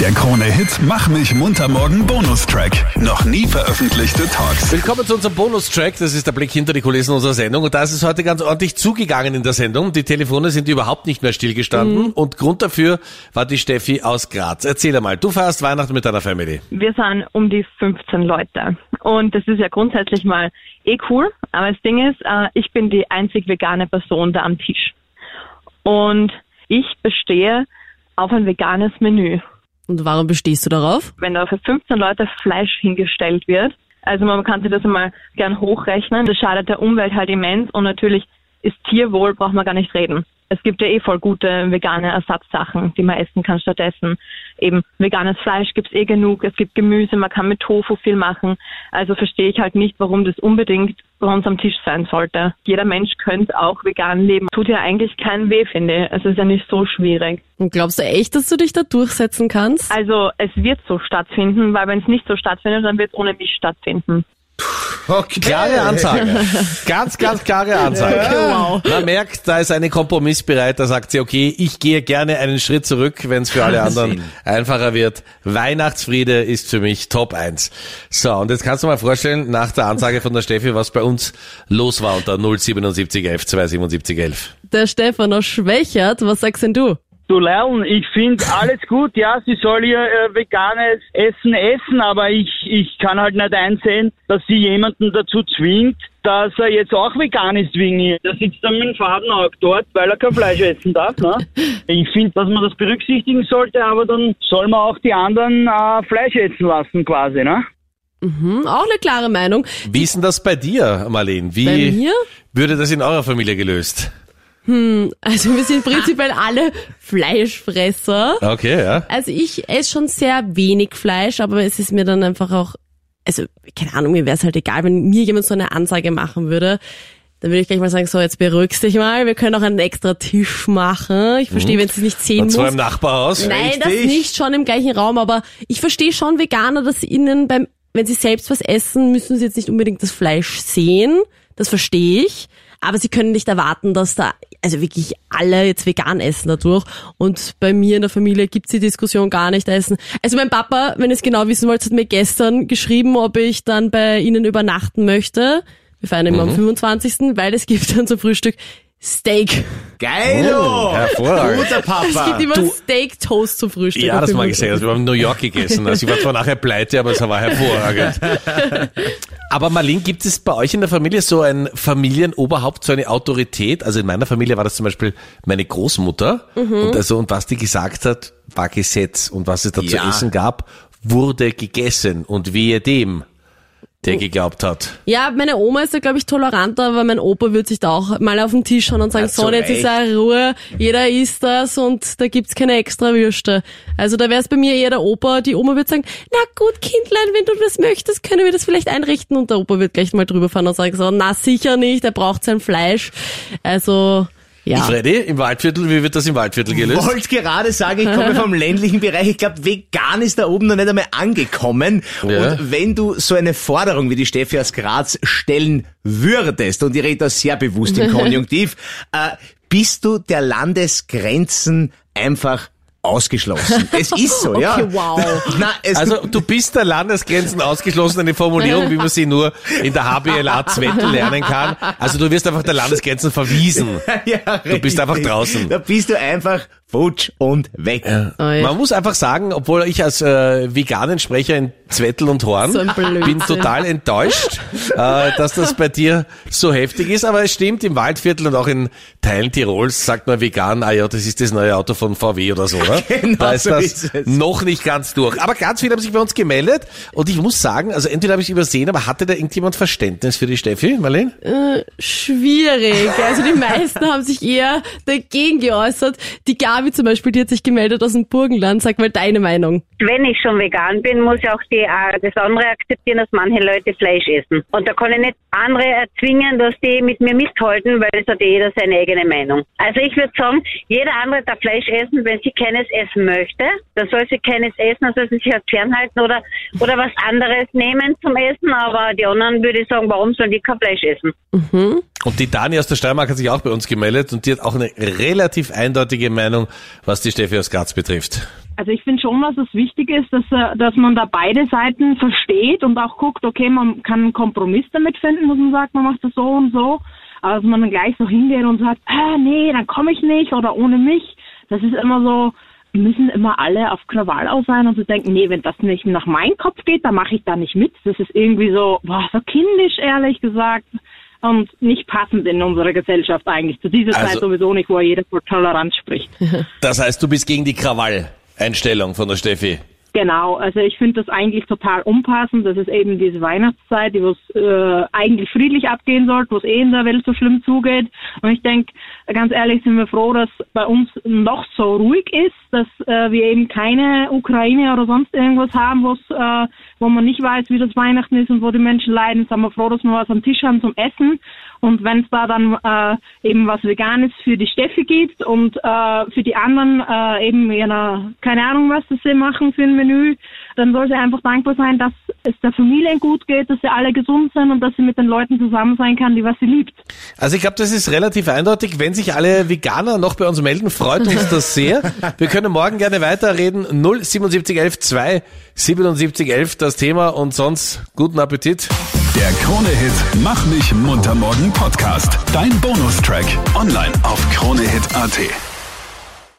Der Krone-Hit Mach mich munter morgen Bonustrack. Noch nie veröffentlichte Talks. Willkommen zu unserem Bonustrack. Das ist der Blick hinter die Kulissen unserer Sendung. Und da ist es heute ganz ordentlich zugegangen in der Sendung. Die Telefone sind überhaupt nicht mehr stillgestanden. Und Grund dafür war die Steffi aus Graz. Erzähl einmal, du feierst Weihnachten mit deiner Family. Wir sind um die 15 Leute. Und das ist ja grundsätzlich mal eh cool. Aber das Ding ist, äh, ich bin die einzig vegane Person da am Tisch. Und ich bestehe auf ein veganes Menü. Und warum bestehst du darauf? Wenn da für 15 Leute Fleisch hingestellt wird, also man kann sich das einmal gern hochrechnen, das schadet der Umwelt halt immens und natürlich ist Tierwohl, braucht man gar nicht reden. Es gibt ja eh voll gute vegane Ersatzsachen, die man essen kann stattdessen. Eben veganes Fleisch gibt's eh genug, es gibt Gemüse, man kann mit Tofu viel machen. Also verstehe ich halt nicht, warum das unbedingt bei uns am Tisch sein sollte. Jeder Mensch könnte auch vegan leben. Tut ja eigentlich keinen weh, finde ich. Es ist ja nicht so schwierig. Und glaubst du echt, dass du dich da durchsetzen kannst? Also es wird so stattfinden, weil wenn es nicht so stattfindet, dann wird es ohne mich stattfinden. Okay. Klare Ansage. Ganz, ganz klare Ansage. wow. Man merkt, da ist eine Kompromiss bereit. Da sagt sie, okay, ich gehe gerne einen Schritt zurück, wenn es für alle anderen einfacher wird. Weihnachtsfriede ist für mich Top 1. So, und jetzt kannst du mal vorstellen, nach der Ansage von der Steffi, was bei uns los war unter 07711 27711. Der Stefan aus Schwächert, was sagst denn du? Du Lerl, ich finde alles gut, ja, sie soll ihr äh, veganes Essen essen, aber ich, ich kann halt nicht einsehen, dass sie jemanden dazu zwingt, dass er jetzt auch vegan ist wegen ihr. Der sitzt dann mit dem Faden auch dort, weil er kein Fleisch essen darf. Ne? Ich finde, dass man das berücksichtigen sollte, aber dann soll man auch die anderen äh, Fleisch essen lassen quasi, ne? Hm, auch eine klare Meinung. Wie ist denn das bei dir, Marlene? Wie Bei mir? würde das in eurer Familie gelöst? Also wir sind prinzipiell alle Fleischfresser. Okay, ja. Also ich esse schon sehr wenig Fleisch, aber es ist mir dann einfach auch, also keine Ahnung, mir wäre es halt egal, wenn mir jemand so eine Ansage machen würde. Dann würde ich gleich mal sagen, so jetzt beruhigst dich mal, wir können auch einen extra Tisch machen. Ich verstehe, wenn es nicht sehen Und zwar muss. im Nachbarhaus. Nein, das nicht schon im gleichen Raum, aber ich verstehe schon Veganer, dass ihnen beim, wenn sie selbst was essen, müssen sie jetzt nicht unbedingt das Fleisch sehen. Das verstehe ich. Aber sie können nicht erwarten, dass da, also wirklich alle jetzt vegan essen dadurch. Und bei mir in der Familie gibt's die Diskussion gar nicht essen. Also mein Papa, wenn ihr es genau wissen wollt, hat mir gestern geschrieben, ob ich dann bei ihnen übernachten möchte. Wir feiern immer am 25., weil es gibt dann zum Frühstück Steak. Geilo! hervorragend. Guter Es Papa. gibt immer Steak Toast zum Frühstück. Ja, das mag ich sehr. 25.. Also wir haben in New York gegessen. Also ich war zwar nachher pleite, aber es war hervorragend. Aber Marlene, gibt es bei euch in der Familie so ein Familienoberhaupt, so eine Autorität? Also in meiner Familie war das zum Beispiel meine Großmutter. Und also, und was die gesagt hat, war Gesetz. Und was es da zu Ja. essen gab, wurde gegessen. Und wehe dem, der geglaubt hat. Ja, meine Oma ist da, glaube ich, toleranter, aber mein Opa wird sich da auch mal auf den Tisch schauen und sagen, Ja, so, jetzt ist er Ruhe, jeder isst das und da gibt's keine extra Würste. Also da wäre es bei mir eher der Opa, die Oma wird sagen, na gut, Kindlein, wenn du das möchtest, können wir das vielleicht einrichten und der Opa wird gleich mal drüber fahren und sagen so, na sicher nicht, er braucht sein Fleisch. Also, ja. Freddy, im Waldviertel, wie wird das im Waldviertel gelöst? wollte gerade sagen, ich komme vom ländlichen Bereich. Ich glaube, vegan ist da oben noch nicht einmal angekommen. Ja. Und wenn du so eine Forderung wie die Steffi aus Graz stellen würdest, und ich rede da sehr bewusst im Konjunktiv, äh, bist du der Landesgrenzen einfach ausgeschlossen. Es ist so, ja. Okay, wow. Na, es Also du bist der Landesgrenzen ausgeschlossen, eine Formulierung, wie man sie nur in der HBLA Zwettel lernen kann. Also du wirst einfach der Landesgrenzen verwiesen. ja, Du bist einfach draußen. Da bist du einfach futsch und weg. Oh ja. Man muss einfach sagen, obwohl ich als äh, veganen Sprecher in Zwettel und Horn So bin total enttäuscht, äh, dass das bei dir so heftig ist. Aber es stimmt, im Waldviertel und auch in Teilen Tirols sagt man vegan, ah ja, das ist das neue Auto von VW oder so, oder? Genau da ist so das ist es. noch nicht ganz durch. Aber ganz viele haben sich bei uns gemeldet und ich muss sagen, also entweder habe ich übersehen, aber hatte da irgendjemand Verständnis für die Steffi, Marlene? schwierig. Also die meisten haben sich eher dagegen geäußert. Die Gabi zum Beispiel, die hat sich gemeldet aus dem Burgenland. Sag mal deine Meinung. wenn ich schon vegan bin, muss ich auch die, äh, das andere akzeptieren, dass manche Leute Fleisch essen. Und da kann ich nicht andere erzwingen, dass die mit mir mithalten, weil es hat jeder seine eigene Meinung. Also ich würde sagen, jeder andere darf Fleisch essen, wenn sie keines essen möchte. Dann soll sie keines essen, dann soll sie sich halt fernhalten oder, oder was anderes nehmen zum Essen. Aber die anderen würde ich sagen, warum sollen die kein Fleisch essen? Und die Dani aus der Steiermark hat sich auch bei uns gemeldet und die hat auch eine relativ eindeutige Meinung, was die Steffi aus Graz betrifft. Also ich finde schon, dass es wichtig ist, dass, äh, dass man da beide Seiten versteht und auch guckt, okay, man kann einen Kompromiss damit finden, dass man sagt, man macht das so und so, aber dass man dann gleich so hingeht und sagt, ah, nee, dann komme ich nicht oder ohne mich. Das ist immer so, müssen immer alle auf Krawall aus sein und zu denken, nee, wenn das nicht nach meinem Kopf geht, dann mache ich da nicht mit. Das ist irgendwie so, boah, so kindisch, ehrlich gesagt und nicht passend in unserer Gesellschaft eigentlich. Zu dieser Also- Zeit sowieso nicht, wo jeder vor Toleranz spricht. Das heißt, du bist gegen die Krawall-Einstellung von der Steffi. Genau, also ich finde das eigentlich total unpassend. Das ist eben diese Weihnachtszeit, die wo es äh, eigentlich friedlich abgehen sollte, wo es eh in der Welt so schlimm zugeht. Und ich denke, ganz ehrlich sind wir froh, dass bei uns noch so ruhig ist, dass äh, wir eben keine Ukraine oder sonst irgendwas haben, wo's, äh, wo man nicht weiß, wie das Weihnachten ist und wo die Menschen leiden. Sind wir froh, dass wir was am Tisch haben zum Essen. Und wenn es da dann äh, eben was Veganes für die Steffi gibt und äh, für die anderen äh, eben ja, keine Ahnung, was das sie machen für ein Menü, dann soll sie einfach dankbar sein, dass es der Familie gut geht, dass sie alle gesund sind und dass sie mit den Leuten zusammen sein kann, die was sie liebt. Also ich glaube, das ist relativ eindeutig. Wenn sich alle Veganer noch bei uns melden, freut uns das sehr. Wir können morgen gerne weiterreden. 07711 2 7711 das Thema und sonst guten Appetit. Der Krone-Hit Mach mich munter morgen Podcast. Dein Bonustrack. Online auf kronehit.at.